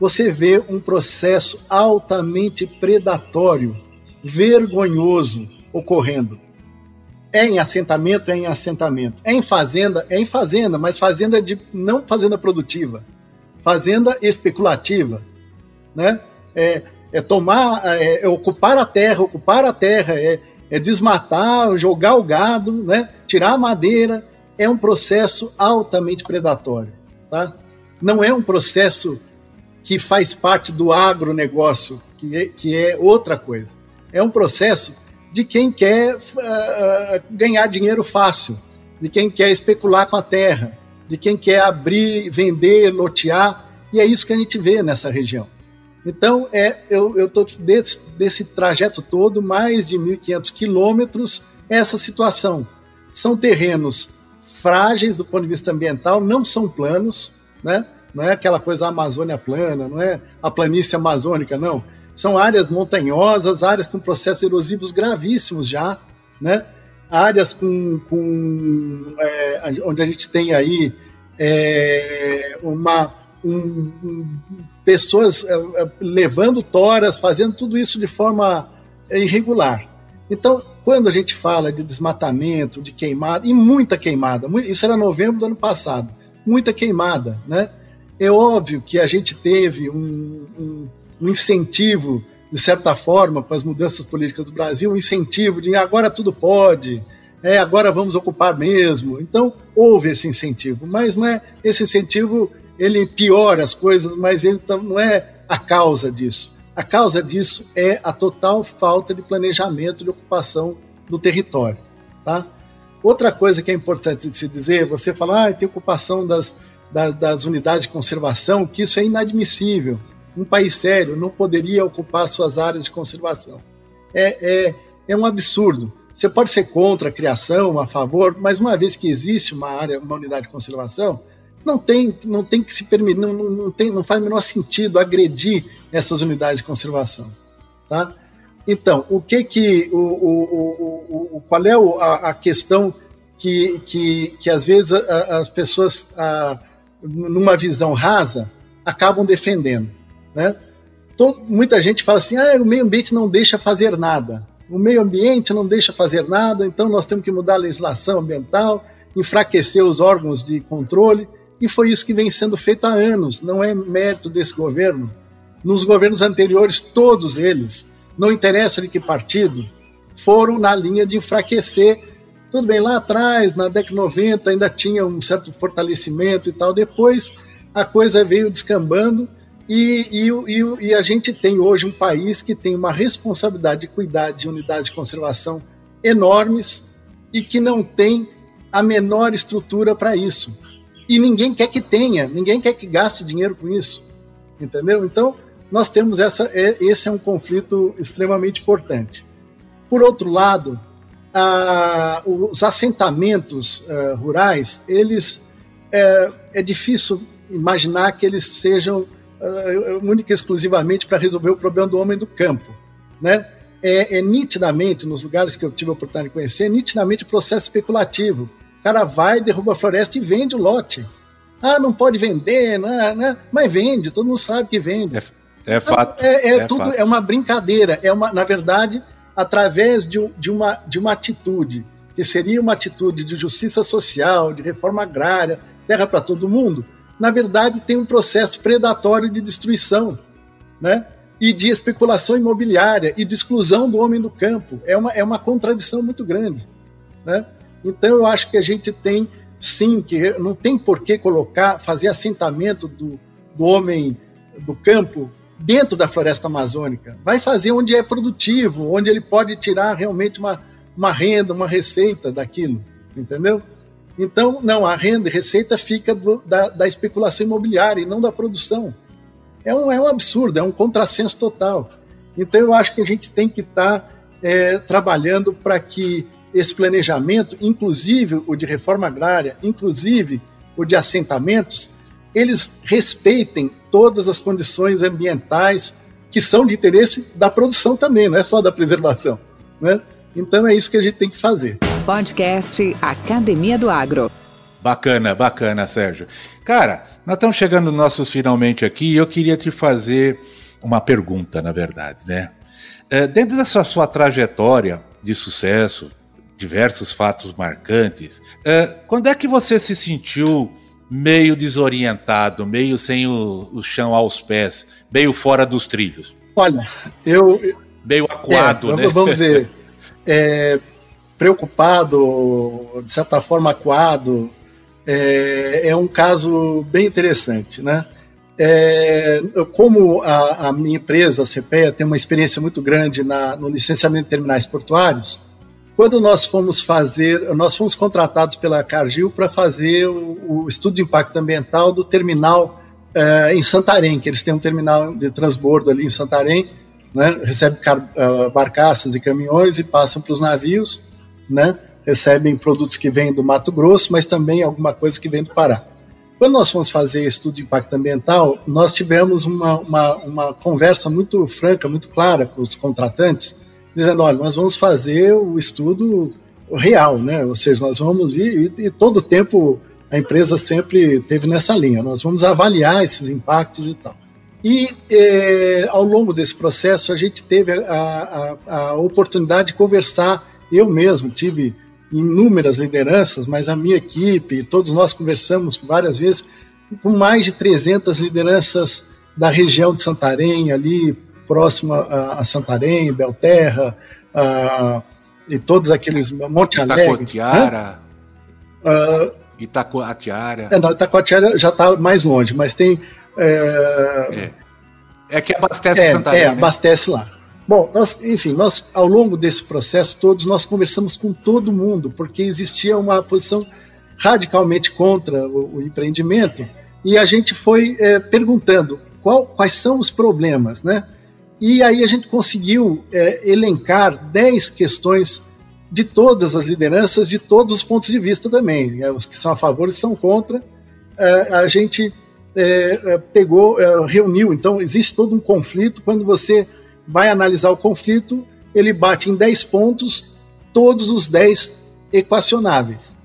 Você vê um processo altamente predatório, vergonhoso ocorrendo. É em assentamento, é em assentamento. É em fazenda, é em fazenda, mas fazenda de não fazenda produtiva, fazenda especulativa, né? É, é tomar, é, é ocupar a terra, ocupar a terra, é, é desmatar, jogar o gado, né? Tirar a madeira. É um processo altamente predatório, tá? Não é um processo que faz parte do agronegócio, que é, que é outra coisa. É um processo de quem quer uh, ganhar dinheiro fácil, de quem quer especular com a terra, de quem quer abrir, vender, lotear, e é isso que a gente vê nessa região. Então, é, eu estou desse, desse trajeto todo, mais de 1.500 quilômetros, essa situação. São terrenos frágeis do ponto de vista ambiental, não são planos, né? não é aquela coisa Amazônia plana, não é a planície amazônica, não são áreas montanhosas, áreas com processos erosivos gravíssimos já, né? áreas com, com é, onde a gente tem aí é, uma um, pessoas é, é levando toras, fazendo tudo isso de forma irregular. Então, quando a gente fala de desmatamento, de queimada, e muita queimada, isso era novembro do ano passado, muita queimada, né? É óbvio que a gente teve um, um um incentivo, de certa forma, para as mudanças políticas do Brasil, um incentivo de agora tudo pode, é, agora vamos ocupar mesmo. Então, houve esse incentivo, mas não é esse incentivo, ele piora as coisas, mas ele não é a causa disso. A causa disso é a total falta de planejamento de ocupação do território. Tá? Outra coisa que é importante de se dizer, você fala, ah, tem ocupação das, das, das unidades de conservação, que isso é inadmissível um país sério não poderia ocupar suas áreas de conservação. É, é, é um absurdo. Você pode ser contra a criação, a favor, mas uma vez que existe uma área, uma unidade de conservação, não tem, não tem que se permitir, não, não, tem, não faz o menor sentido agredir essas unidades de conservação, tá? Então, o que que o, o, o, o qual é a, a, questão que, que, que às vezes a, as pessoas, a, numa visão rasa, acabam defendendo? Né? Todo, muita gente fala assim: ah, o meio ambiente não deixa fazer nada. O meio ambiente não deixa fazer nada, então nós temos que mudar a legislação ambiental, enfraquecer os órgãos de controle. E foi isso que vem sendo feito há anos, não é mérito desse governo. Nos governos anteriores, todos eles não interessa de que partido, foram na linha de enfraquecer. Tudo bem, lá atrás, na década de 90, ainda tinha um certo fortalecimento e tal. Depois a coisa veio descambando e, e, e, e a gente tem hoje um país que tem uma responsabilidade de cuidar de unidades de conservação enormes e que não tem a menor estrutura para isso. E ninguém quer que tenha, ninguém quer que gaste dinheiro com isso. Entendeu? Então, nós temos essa. É, esse é um conflito extremamente importante. Por outro lado, a, os assentamentos uh, rurais, eles é, é, difícil imaginar que eles sejam uh, única e exclusivamente para resolver o problema do homem do campo, né? É, é, nitidamente, nos lugares que eu tive a oportunidade de conhecer, é nitidamente processo especulativo. O cara vai, derruba a floresta e vende o lote. Ah, não pode vender, né, né? mas vende, todo mundo sabe que vende. É, é fato. É, é, é tudo, fato. é uma brincadeira. É uma, na verdade, através de, de, uma, de uma atitude, que seria uma atitude de justiça social, de reforma agrária, terra para todo mundo, na verdade tem um processo predatório de destruição, né? E de especulação imobiliária e de exclusão do homem do campo. É uma, é uma contradição muito grande, né? Então eu acho que a gente tem sim que não tem por que colocar, fazer assentamento do, do homem do campo dentro da floresta amazônica. Vai fazer onde é produtivo, onde ele pode tirar realmente uma, uma renda, uma receita daquilo, entendeu? Então, não, a renda e receita fica do, da, da, especulação imobiliária e não da produção. É um, é um absurdo, é um contrassenso total. Então, eu acho que a gente tem que estar tá, é, trabalhando para que esse planejamento, inclusive o de reforma agrária, inclusive o de assentamentos, eles respeitem todas as condições ambientais que são de interesse da produção também, não é só da preservação. Né? Então é isso que a gente tem que fazer. Podcast Academia do Agro. Bacana, bacana, Sérgio. Cara, nós estamos chegando nossos finalmente aqui e eu queria te fazer uma pergunta, na verdade, né? É, dentro dessa sua trajetória de sucesso, diversos fatos marcantes, é, quando é que você se sentiu meio desorientado, meio sem o, o chão aos pés, meio fora dos trilhos? Olha, eu. Meio aquado, é, né? Vamos dizer, é, preocupado, de certa forma aquado, é, é um caso bem interessante, né? É, como a, a, minha empresa, a CPEA, tem uma experiência muito grande na, no licenciamento de terminais portuários, quando nós fomos fazer, nós fomos contratados pela Cargill para fazer o, o, estudo de impacto ambiental do terminal eh, em Santarém, que eles têm um terminal de transbordo ali em Santarém, né, recebe car, uh, barcaças e caminhões e passam para os navios, né, recebem produtos que vêm do Mato Grosso, mas também alguma coisa que vem do Pará. Quando nós fomos fazer estudo de impacto ambiental, nós tivemos uma, uma, uma conversa muito franca, muito clara com os contratantes, dizendo, olha, nós vamos fazer o estudo real, né? Ou seja, nós vamos ir e, e todo tempo a empresa sempre teve nessa linha. Nós vamos avaliar esses impactos e tal. E eh, ao longo desse processo a gente teve a, a, a, oportunidade de conversar. Eu mesmo tive inúmeras lideranças, mas a minha equipe, todos nós conversamos várias vezes com mais de 300 lideranças da região de Santarém, ali próximo a, Santarém, Belterra, a, e todos aqueles Monte Alegre. Itacoatiara. Uh, Itacoatiara. É, não, Itacoatiara já está mais longe, mas tem. É, é. é que abastece é, Santarém. É, né? abastece lá. Bom, nós, enfim, nós ao longo desse processo todos nós conversamos com todo mundo, porque existia uma posição radicalmente contra o, o empreendimento e a gente foi é, perguntando qual, quais são os problemas, né? E aí a gente conseguiu é, elencar 10 questões de todas as lideranças, de todos os pontos de vista também. Né? Os que são a favor e são contra. É, a gente é, é pegou, é, reuniu. Então, existe todo um conflito. Quando você vai analisar o conflito, ele bate em 10 pontos, todos os 10 equacionáveis.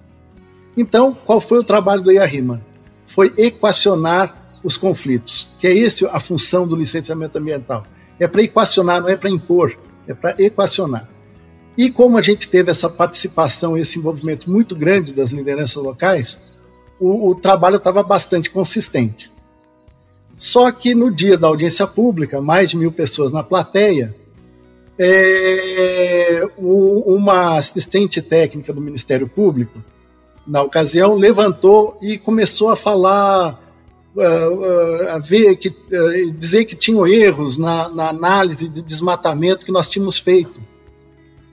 Então, qual foi o trabalho do IARIMA? Foi equacionar os conflitos, que é esse a função do licenciamento ambiental é para equacionar, não é para impor, é para equacionar. E como a gente teve essa participação, esse envolvimento muito grande das lideranças locais, o, o trabalho estava bastante consistente. Só que no dia da audiência pública, mais de mil pessoas na plateia, é, o, uma assistente técnica do Ministério Público, na ocasião, levantou e começou a falar, uh, uh, a ver que, uh, dizer que tinham erros na, na análise de desmatamento que nós tínhamos feito.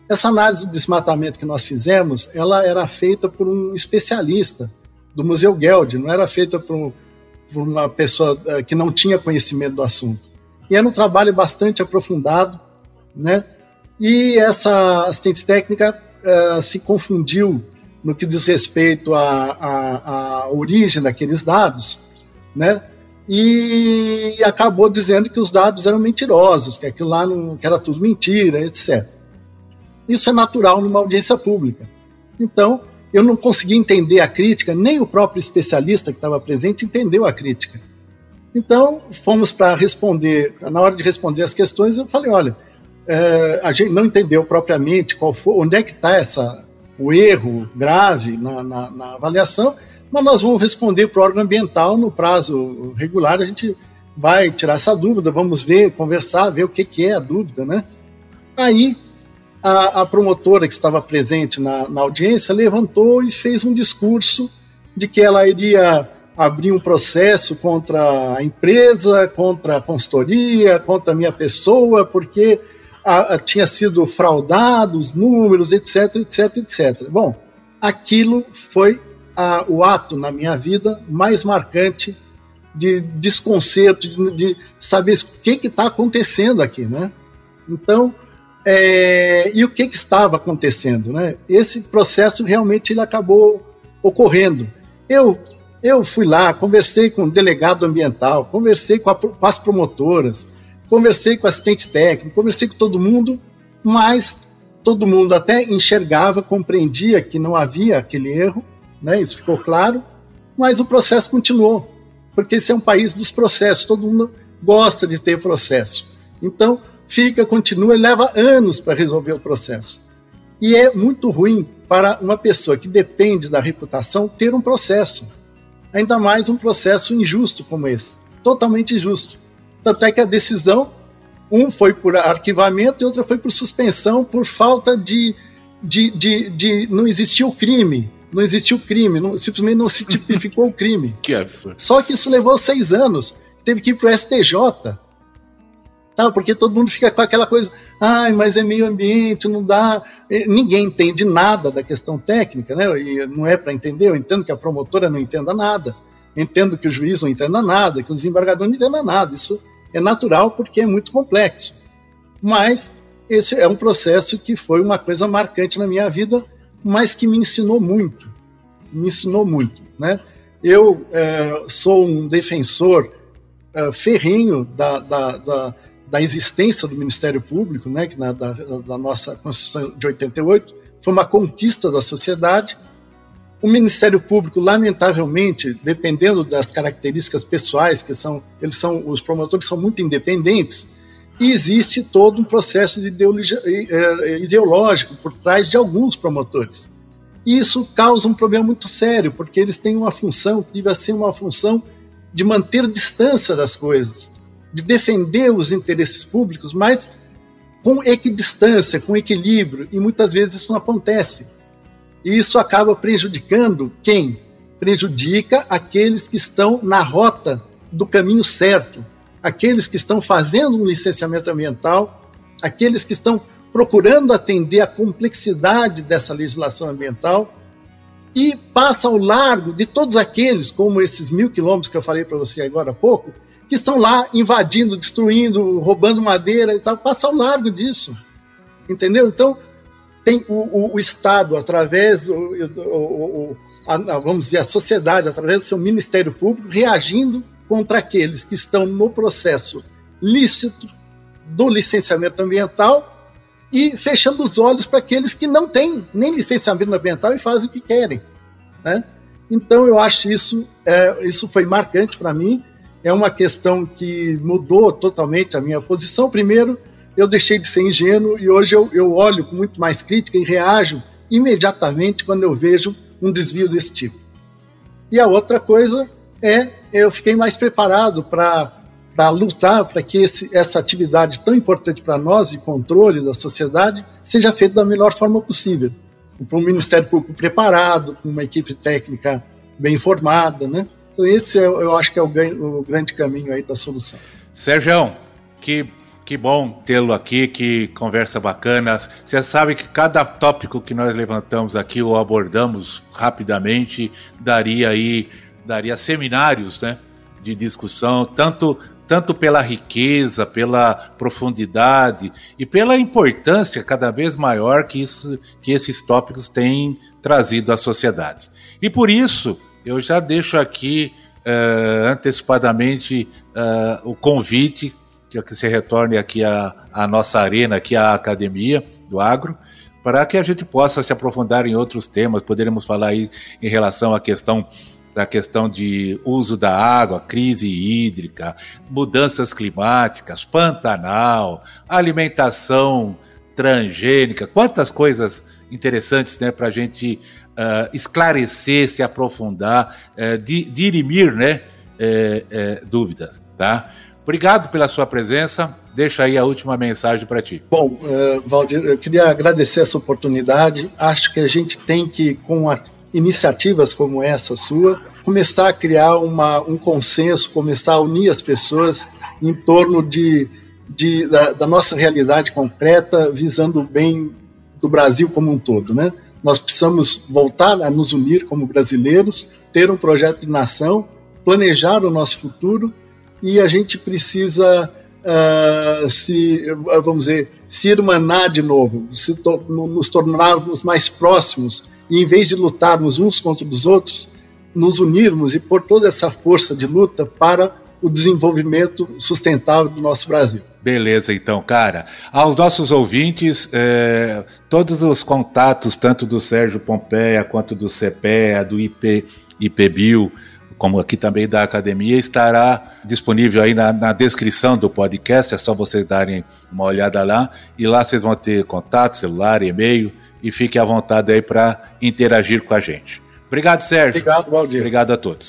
Essa análise do desmatamento que nós fizemos, ela era feita por um especialista do Museu Geld, não era feita por, um, por uma pessoa que não tinha conhecimento do assunto. E era um trabalho bastante aprofundado, né? E essa assistente técnica uh, se confundiu no que diz respeito à, origem daqueles dados, né? E acabou dizendo que os dados eram mentirosos, que aquilo lá não, que era tudo mentira, etc. Isso é natural numa audiência pública. Então, eu não consegui entender a crítica, nem o próprio especialista que estava presente entendeu a crítica. Então, fomos para responder, na hora de responder as questões, eu falei, olha, é, a gente não entendeu propriamente qual foi, onde é que está o erro grave na, na, na, avaliação, mas nós vamos responder para o órgão ambiental no prazo regular. A gente vai tirar essa dúvida, vamos ver, conversar, ver o que, que é a dúvida, né? Aí a, a promotora que estava presente na, na audiência levantou e fez um discurso de que ela iria abrir um processo contra a empresa, contra a consultoria, contra a minha pessoa, porque a, a, tinha sido fraudado, os números, etc, etc, etc. Bom, aquilo foi a, o ato na minha vida mais marcante de desconcerto, de, de saber o que está acontecendo aqui, né? Então, é, e o que, que, estava acontecendo, né? Esse processo realmente ele acabou ocorrendo. Eu eu fui lá, conversei com o delegado ambiental, conversei com, a, com as promotoras, Conversei com o assistente técnico, conversei com todo mundo, mas todo mundo até enxergava, compreendia que não havia aquele erro, né? Isso ficou claro, mas o processo continuou, porque esse é um país dos processos, todo mundo gosta de ter processo. Então, fica, continua e leva anos para resolver o processo. E é muito ruim para uma pessoa que depende da reputação ter um processo. Ainda mais um processo injusto como esse. Totalmente injusto. Tanto é que a decisão, um foi por arquivamento e outra foi por suspensão por falta de. de, de, de não existia o crime. Não existiu crime, não, simplesmente não se tipificou o crime. Que absurdo. Só que isso levou seis anos. Teve que ir para o STJ. Tá, porque todo mundo fica com aquela coisa, ai, mas é meio ambiente, não dá. Ninguém entende nada da questão técnica, né? E não é para entender, eu entendo que a promotora não entenda nada, entendo que o juiz não entenda nada, que o desembargador não entenda nada. Isso é natural porque é muito complexo. Mas esse é um processo que foi uma coisa marcante na minha vida, mas que me ensinou muito. Me ensinou muito. Né? Eu é, sou um defensor é, ferrinho da, da, da, da, existência do Ministério Público, né, que na, da, da nossa Constituição de 88, foi uma conquista da sociedade o Ministério Público, lamentavelmente, dependendo das características pessoais, que são, eles são, os promotores são muito independentes, e existe todo um processo de é, ideológico por trás de alguns promotores. E isso causa um problema muito sério, porque eles têm uma função que deve ser uma função de manter distância das coisas, de defender os interesses públicos, mas com equidistância, com equilíbrio, e muitas vezes isso não acontece. E isso acaba prejudicando quem? Prejudica aqueles que estão na rota do caminho certo, aqueles que estão fazendo um licenciamento ambiental, aqueles que estão procurando atender a complexidade dessa legislação ambiental e passa ao largo de todos aqueles, como esses mil quilômetros que eu falei para você agora há pouco, que estão lá invadindo, destruindo, roubando madeira e tal, passa ao largo disso. Entendeu? Então, tem o, o, o Estado, através, o, a, vamos dizer, a sociedade, através do seu Ministério Público, reagindo contra aqueles que estão no processo lícito do licenciamento ambiental e fechando os olhos para aqueles que não têm nem licenciamento ambiental e fazem o que querem. Né? Então, eu acho isso, é, isso foi marcante para mim. É uma questão que mudou totalmente a minha posição. Primeiro, eu deixei de ser ingênuo e hoje eu, eu olho com muito mais crítica e reajo imediatamente quando eu vejo um desvio desse tipo. E a outra coisa é eu fiquei mais preparado para para lutar para que esse, essa atividade tão importante para nós de controle da sociedade seja feita da melhor forma possível. Com um Ministério Público preparado, com uma equipe técnica bem informada, né? Então esse eu, eu acho que é o, o, grande caminho aí da solução. Sérgio, que que bom tê-lo aqui, que conversa bacana. Você sabe que cada tópico que nós levantamos aqui ou abordamos rapidamente daria aí daria seminários, né, de discussão, tanto tanto pela riqueza, pela profundidade e pela importância cada vez maior que, isso, que esses tópicos têm trazido à sociedade. E por isso, eu já deixo aqui uh, antecipadamente uh, o convite que, que você retorne aqui à, nossa arena, aqui à Academia do Agro, para que a gente possa se aprofundar em outros temas. Poderemos falar aí em relação à questão da questão de uso da água, crise hídrica, mudanças climáticas, Pantanal, alimentação transgênica, quantas coisas interessantes né, para a gente uh, esclarecer, se aprofundar, uh, dirimir né, uh, dúvidas. Tá? Obrigado pela sua presença. Deixa aí a última mensagem para ti. Bom, Valdir, eu queria agradecer essa oportunidade. Acho que a gente tem que, com a iniciativas como essa sua, começar a criar uma, um consenso, começar a unir as pessoas em torno de, de da, da, nossa realidade concreta, visando o bem do Brasil como um todo. Né? Nós precisamos voltar a nos unir como brasileiros, ter um projeto de nação, planejar o nosso futuro e a gente precisa uh, se, vamos dizer, se irmanar de novo, se to nos tornarmos mais próximos e em vez de lutarmos uns contra os outros, nos unirmos e pôr toda essa força de luta para o desenvolvimento sustentável do nosso Brasil. Beleza, então, cara. Aos nossos ouvintes, é, todos os contatos, tanto do Sérgio Pompeia quanto do CPEA, do IP, IPBio, como aqui também da academia, estará disponível aí na, na, descrição do podcast. É só vocês darem uma olhada lá. E lá vocês vão ter contato, celular, e-mail e fique à vontade aí para interagir com a gente. Obrigado, Sérgio. Obrigado, Valdir. Obrigado a todos.